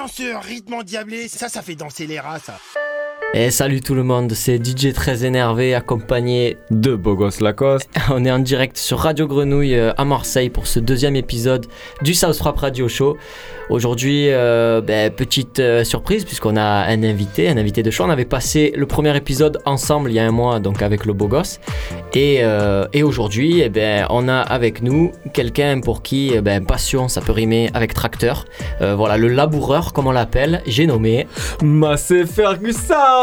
dans ce rythme endiablé, ça, ça fait danser les rats, ça. Et salut tout le monde, c'est DJ très énervé accompagné de Bogos Lacoste. On est en direct sur Radio Grenouille euh, à Marseille pour ce deuxième épisode du South Radio Show. Aujourd'hui, euh, ben, petite euh, surprise puisqu'on a un invité, un invité de choix. On avait passé le premier épisode ensemble il y a un mois, donc avec le gosse. Et, et aujourd'hui, eh ben, on a avec nous quelqu'un pour qui eh ben, passion, ça peut rimer avec tracteur. voilà, le laboureur, comme on l'appelle, j'ai nommé Massé Ferguson.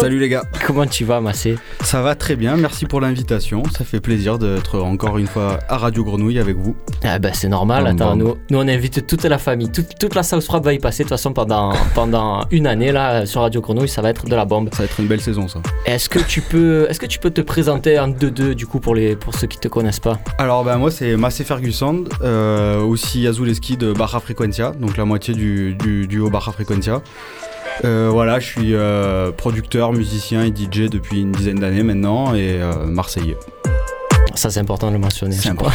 Salut les gars. Comment tu vas, Massé Ça va très bien, merci pour l'invitation. Ça fait plaisir d'être encore une fois à Radio Grenouille avec vous. Ah ben, c'est normal, attends, nous, nous on invite toute la famille, toute toute, la South Rap va y passer de toute façon pendant, pendant une année là sur Radio Grenouille, ça va être de la bombe. Ça va être une belle saison ça. Est-ce que tu peux, est-ce que tu peux te présenter en 2-2 du coup pour, les, pour ceux qui te connaissent pas? Alors ben moi c'est Massé Ferguson, euh, aussi Azuleski de Barra Frequentia, donc la moitié du, du duo Barra Frequentia. Euh, voilà, je suis euh, producteur, musicien et DJ depuis une dizaine d'années maintenant et marseillais. Ça, c'est important de le mentionner. C'est important.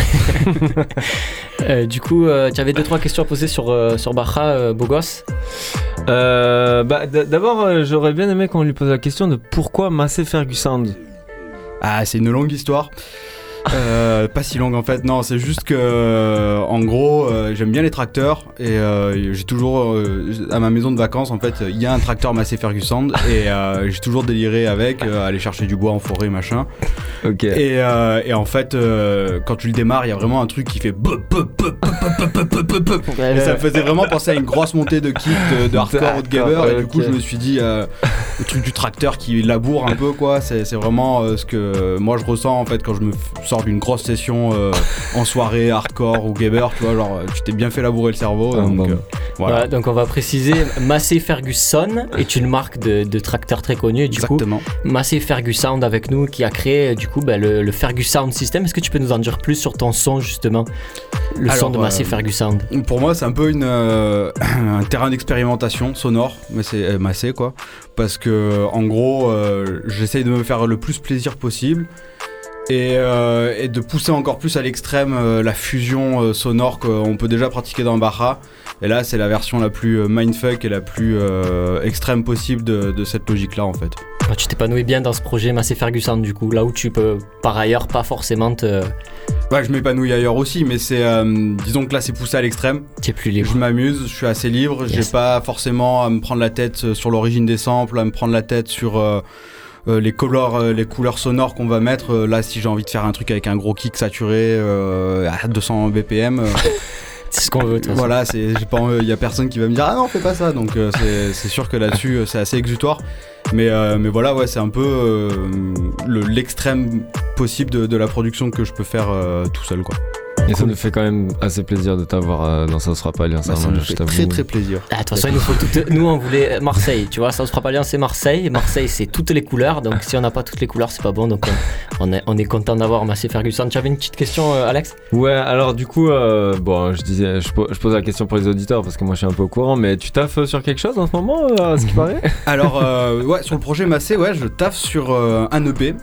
euh, du coup, euh, tu avais deux, trois questions à poser sur, euh, sur Bacha, euh, Bogos bah, D'abord, j'aurais bien aimé qu'on lui pose la question de pourquoi Massé Ferguson Ah, c'est une longue histoire. Euh, pas si longue en fait, non, c'est juste que euh, en gros, euh, j'aime bien les tracteurs et j'ai toujours à ma maison de vacances en fait, il y a un tracteur Massey Ferguson et j'ai toujours déliré avec, aller chercher du bois en forêt machin. Ok. Et, et en fait, quand tu le démarres, il y a vraiment un truc qui fait et ça me faisait vraiment penser à une grosse montée de kick de, hardcore ou de gamer. Et du coup je me suis dit le truc du tracteur qui laboure un peu quoi, c'est vraiment ce que moi je ressens en fait quand je me d'une grosse session euh, en soirée hardcore ou gamer, tu vois, genre tu t'es bien fait labourer le cerveau. Ah, donc, euh, voilà. donc on va préciser, Massey Ferguson est une marque de, de tracteur très connue. Du Exactement. coup, Massey Ferguson avec nous qui a créé du coup bah, le, le Ferguson System. Est-ce que tu peux nous en dire plus sur ton son justement le son de Massey euh, Ferguson Pour moi, c'est un peu une, un terrain d'expérimentation sonore, mais c'est Massey quoi. Parce que en gros, j'essaye de me faire le plus plaisir possible. Euh, et, de pousser encore plus à l'extrême euh, la fusion euh, sonore qu'on peut déjà pratiquer dans Baja. Et là, c'est la version la plus mindfuck et la plus extrême possible de, cette logique-là, en fait. Ah, tu t'épanouis bien dans ce projet Massé Ferguson, du coup, là où tu peux par ailleurs pas forcément te. Ouais, je m'épanouis ailleurs aussi, mais c'est. disons que là, c'est poussé à l'extrême. Tu es plus libre. Je m'amuse, je suis assez libre, j'ai pas forcément à me prendre la tête sur l'origine des samples, à me prendre la tête sur euh, les couleurs, euh, les couleurs sonores qu'on va mettre. Euh, là, si j'ai envie de faire un truc avec un gros kick saturé à 200 BPM. c'est ce qu'on veut. Voilà, c'est, il y a personne qui va me dire ah non, fais pas ça. Donc c'est, sûr que là-dessus, c'est assez exutoire. Mais, mais voilà, ouais, c'est un peu l'extrême possible de, de, la production que je peux faire tout seul, quoi. Et ça nous fait quand même assez plaisir de t'avoir euh, dans Ça se fera pas lien. Ça, nous fait très très plaisir. Ah, de toute façon, il nous faut toutes... nous on voulait Marseille, tu vois, fera pas lien, c'est Marseille. Marseille, c'est toutes les couleurs. Donc si on n'a pas toutes les couleurs, c'est pas bon. Donc on, est, on est content d'avoir Massé Ferguson. Tu avais une petite question, euh, Alex? Ouais, alors du coup, euh, bon, je disais, je, pose la question pour les auditeurs parce que moi je suis un peu au courant, mais tu taffes sur quelque chose en ce moment, à ce qui paraît? Alors, ouais, sur le projet Massé, ouais, je taffe sur un EP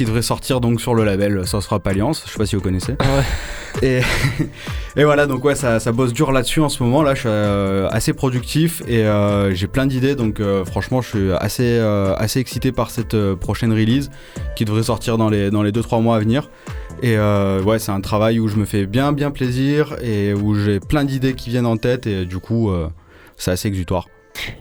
qui devrait sortir donc sur le label Ça sera pas Alliance, je sais pas si vous connaissez. Ouais. Et, et, voilà, donc ouais, ça, ça bosse dur là-dessus en ce moment. Là, je suis euh, assez productif et euh, j'ai plein d'idées. Donc euh, franchement, je suis assez, assez excité par cette prochaine release qui devrait sortir dans les, dans les 2-3 mois à venir. Et ouais, c'est un travail où je me fais bien, bien plaisir et où j'ai plein d'idées qui viennent en tête et du coup, c'est assez exutoire.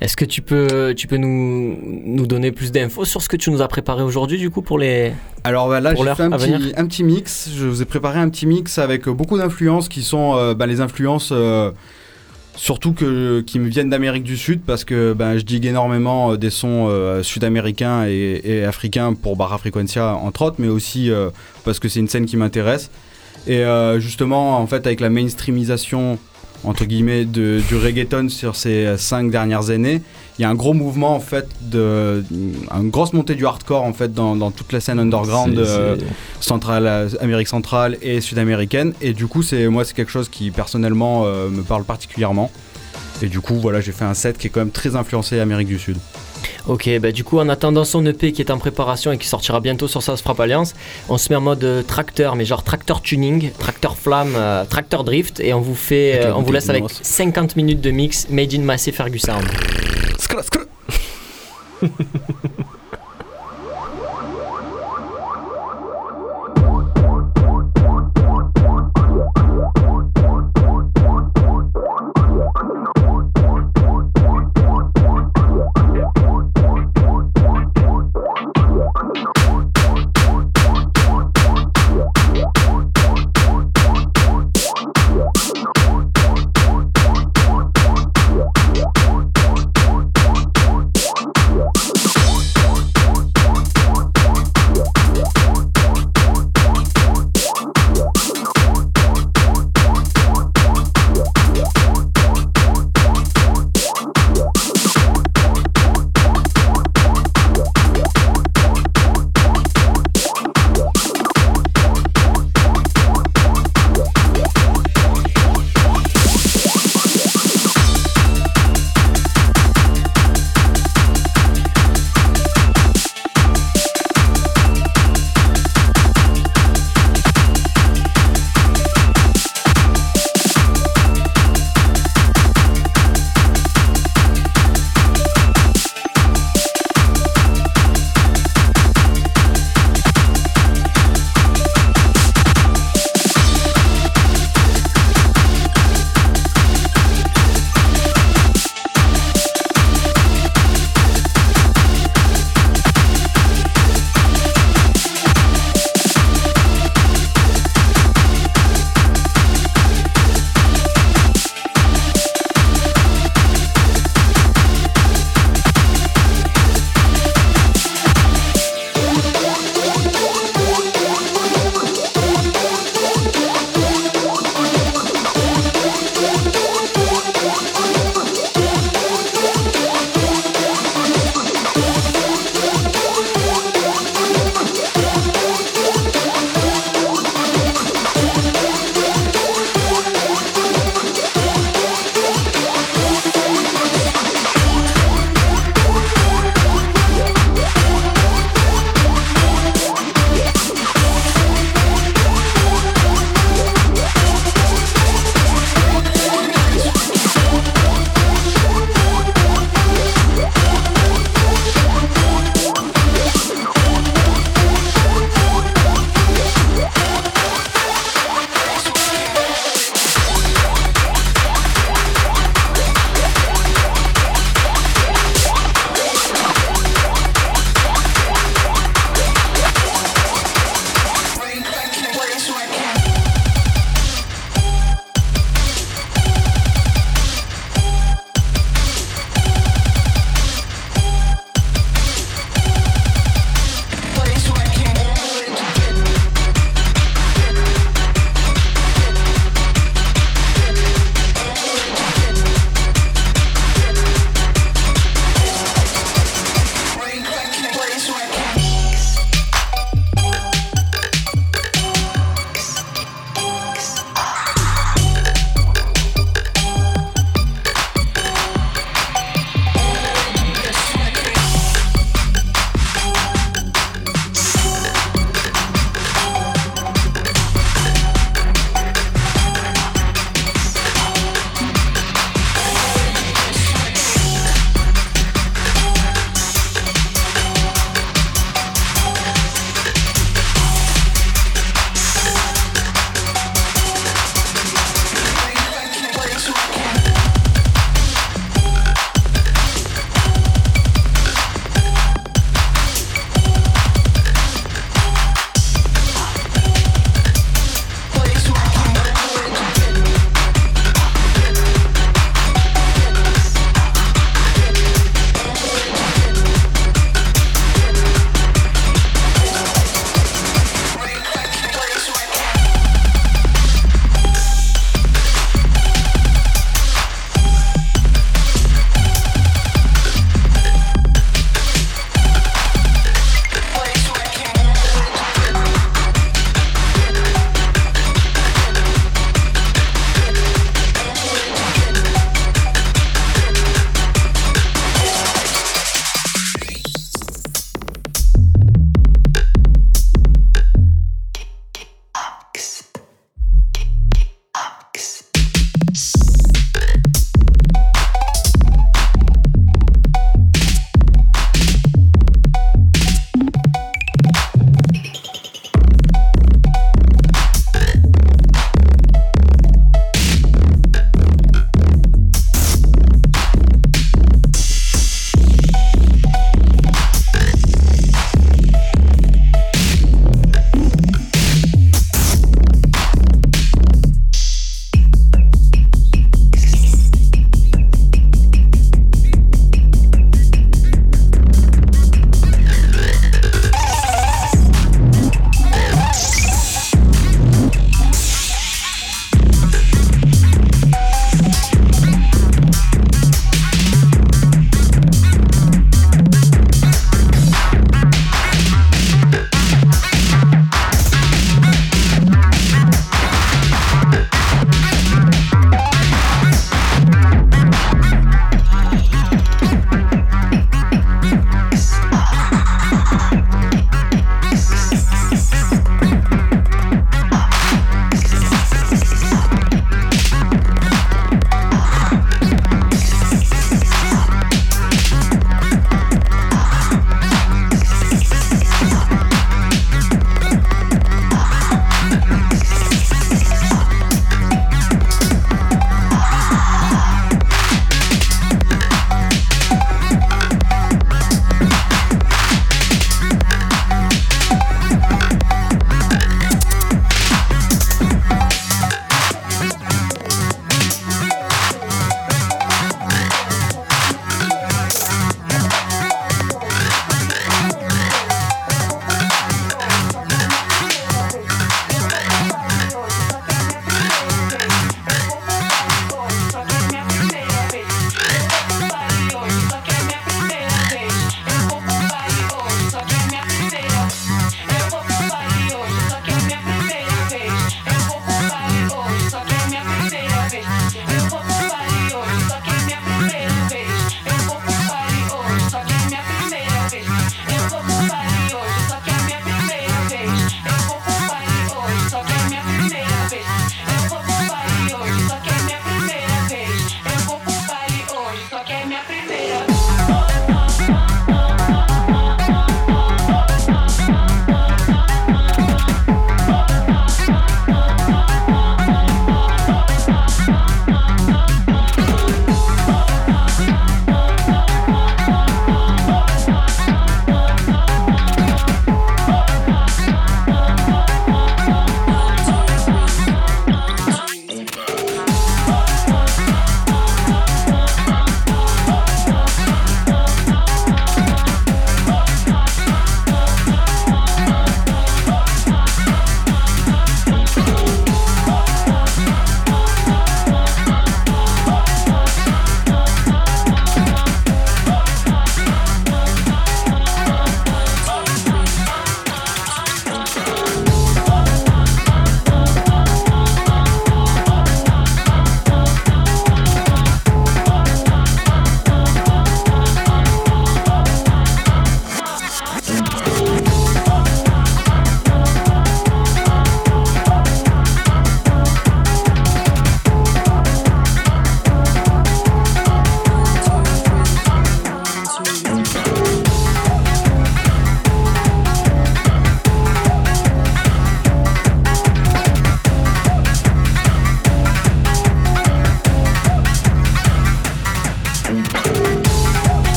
Est-ce que tu peux, tu peux nous, nous donner plus d'infos sur ce que tu nous as préparé aujourd'hui du coup pour les... Alors bah, là j'ai fait un petit, un petit, mix, je vous ai préparé un petit mix avec beaucoup d'influences qui sont euh, bah, les influences euh, surtout que, qui me viennent d'Amérique du Sud parce que bah, je digue énormément euh, des sons sud-américains et, africains pour Barra Frequencia entre autres mais aussi parce que c'est une scène qui m'intéresse. Et justement en fait avec la mainstreamisation entre guillemets de, du reggaeton sur ces cinq dernières années. Il y a un gros mouvement en fait de une grosse montée du hardcore en fait dans, dans toute la scène underground euh, centrale euh, Amérique centrale et sud-américaine et du coup c'est moi c'est quelque chose qui personnellement euh, me parle particulièrement et du coup voilà j'ai fait un set qui est quand même très influencé Amérique du Sud. Ok, bah du coup, en attendant son EP qui est en préparation et qui sortira bientôt sur South Frappe Alliance, on se met en mode euh, tracteur, mais genre tracteur tuning, tracteur flamme, euh, tracteur drift, et on vous fait, euh, on vous laisse avec d'immense. 50 minutes de mix made in Massey Ferguson.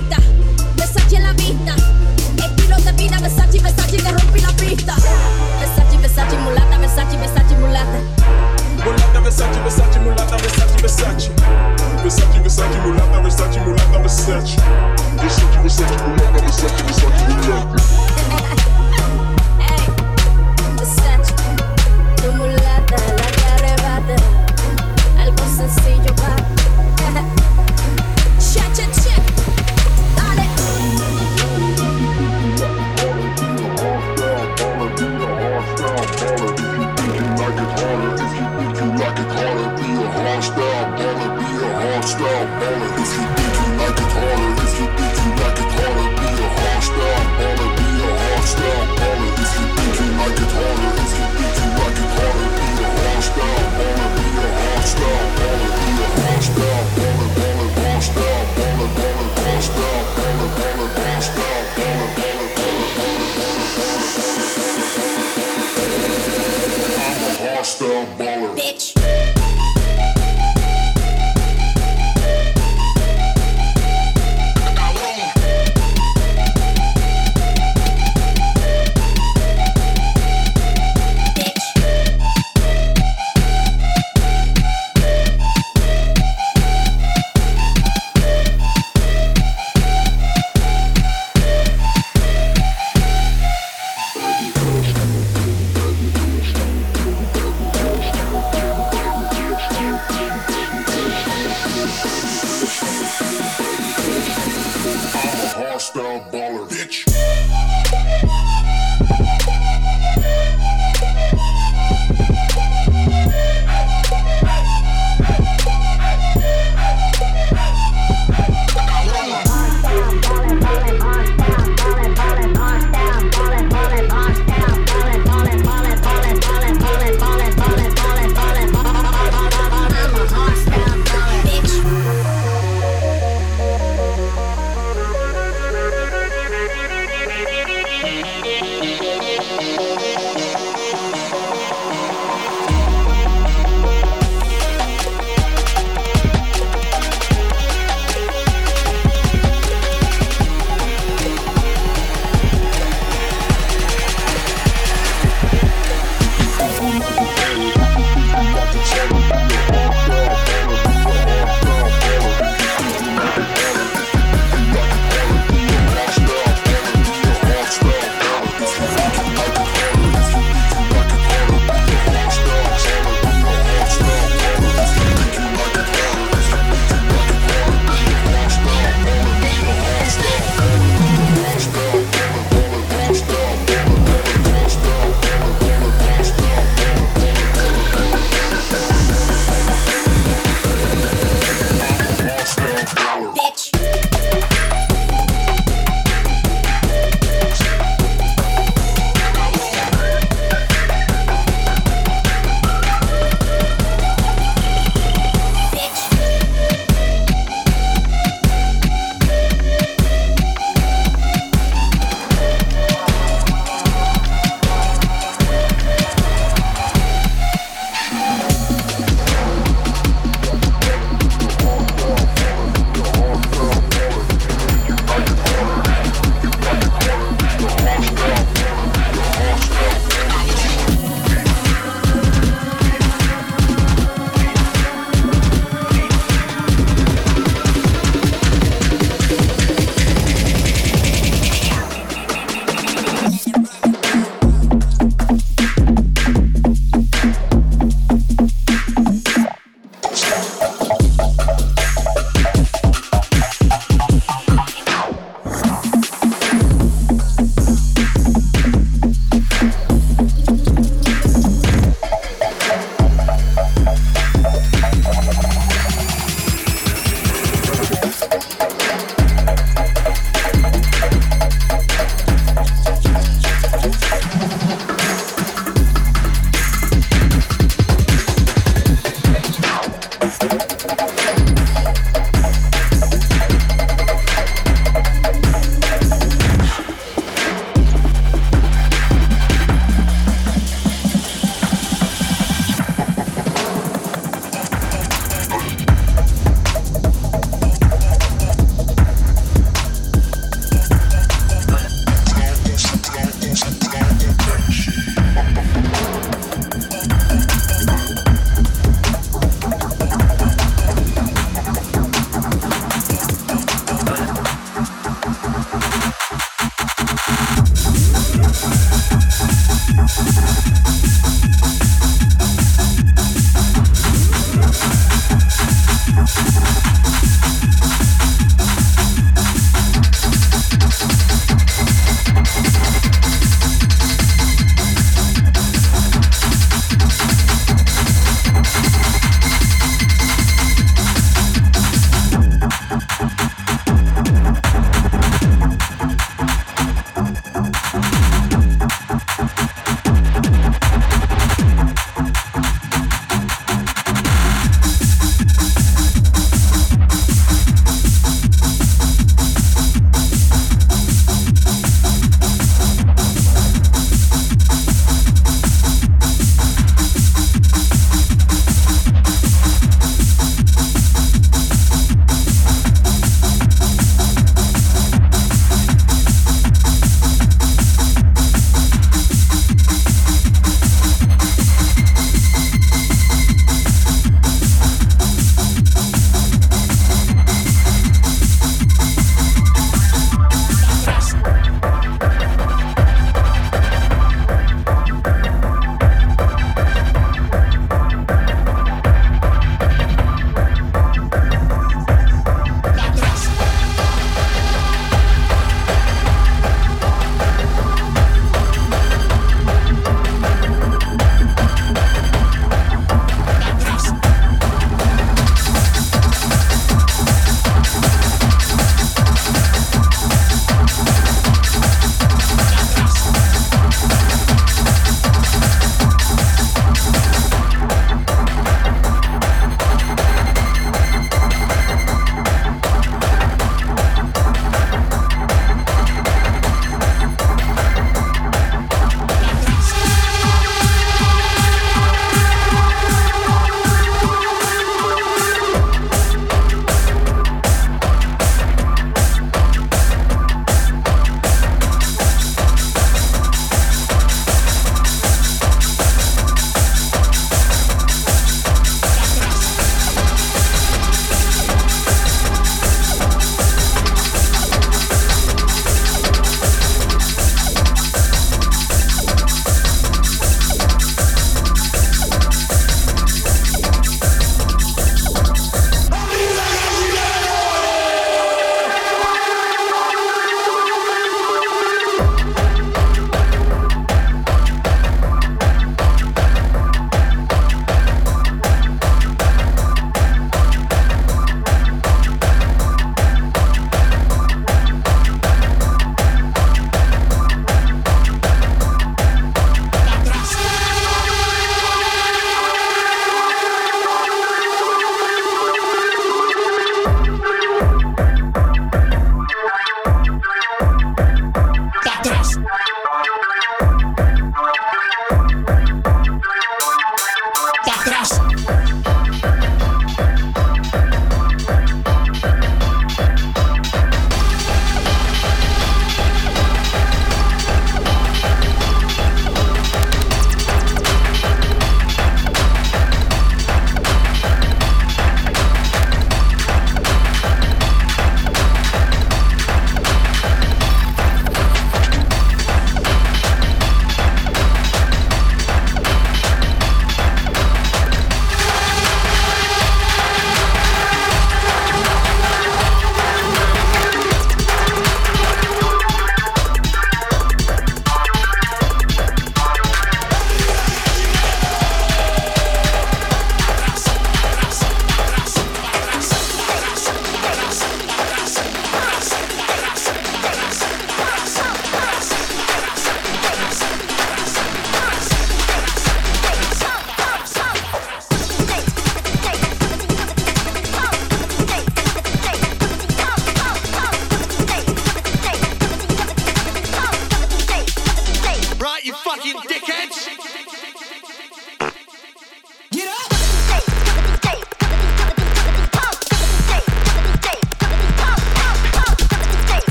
vista, Versace en la vista. Estilo de vida, Versace, Versace, te rompí la pista. Versace, Versace, mulata, Versace, Versace, mulata. Mulata, Versace, Versace, mulata, Versace, Versace. Versace, Versace, mulata, Versace, mulata, Versace.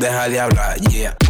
Deja de hablar, yeah.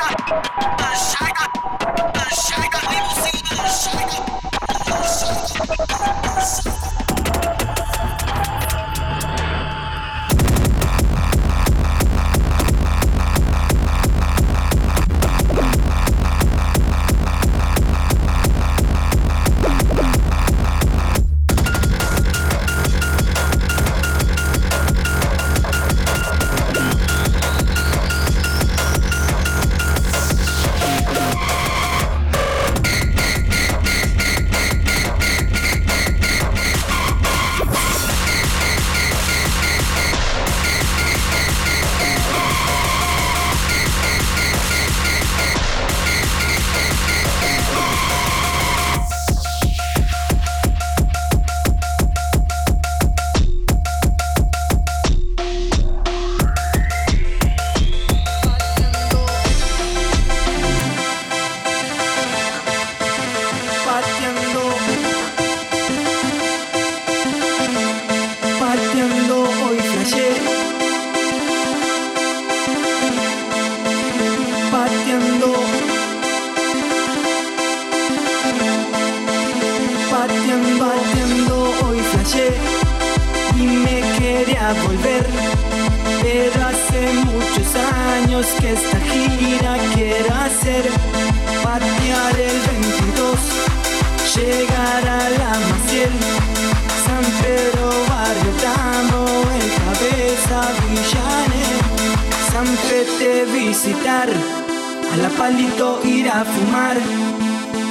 a la palito ir a fumar,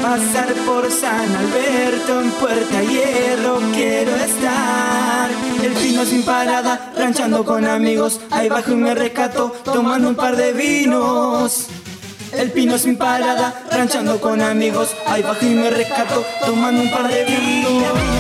pasar por San Alberto en Puerta Hierro quiero estar. El pino sin parada, ranchando con amigos, ahí bajo y me rescato, tomando un par de vinos. El pino sin parada, ranchando con amigos, ahí bajo y me rescato, tomando un par de vinos.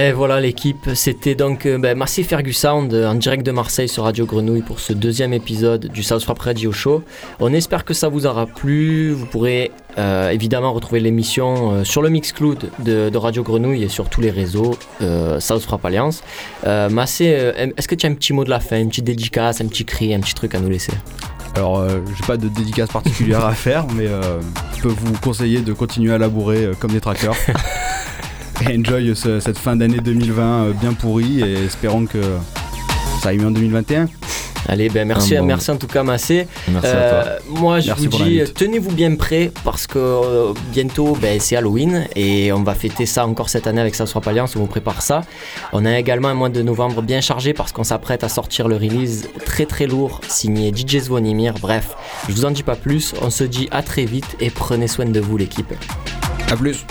Et voilà l'équipe, c'était donc euh, ben, Massey Ferguson en direct de Marseille sur Radio Grenouille pour ce deuxième épisode du South Rap Radio Show. On espère que ça vous aura plu. Vous pourrez euh, évidemment retrouver l'émission euh, sur le Mixcloud de, de Radio Grenouille et sur tous les réseaux euh, South Rap Alliance. Massé, est-ce que tu as un petit mot de la fin, une petite dédicace, un petit cri, un petit truc à nous laisser? Alors, euh, j'ai pas de dédicace particulière à faire, mais euh, je peux vous conseiller de continuer à labourer euh, comme des trackers. et enjoy ce- cette fin d'année 2020 euh, bien pourrie et espérons que ça aille mieux en 2021. Allez, ben merci, bon- merci en tout cas Massé. Merci à toi. Euh, moi, je Merci vous dis, tenez-vous bien prêts parce que euh, bientôt, ben, c'est Halloween et on va fêter ça encore cette année avec sera pas Alliance. On vous prépare ça. On a également un mois de novembre bien chargé parce qu'on s'apprête à sortir le release très très lourd signé DJ Zvonimir. Bref, je vous en dis pas plus. On se dit à très vite et prenez soin de vous, l'équipe. A plus.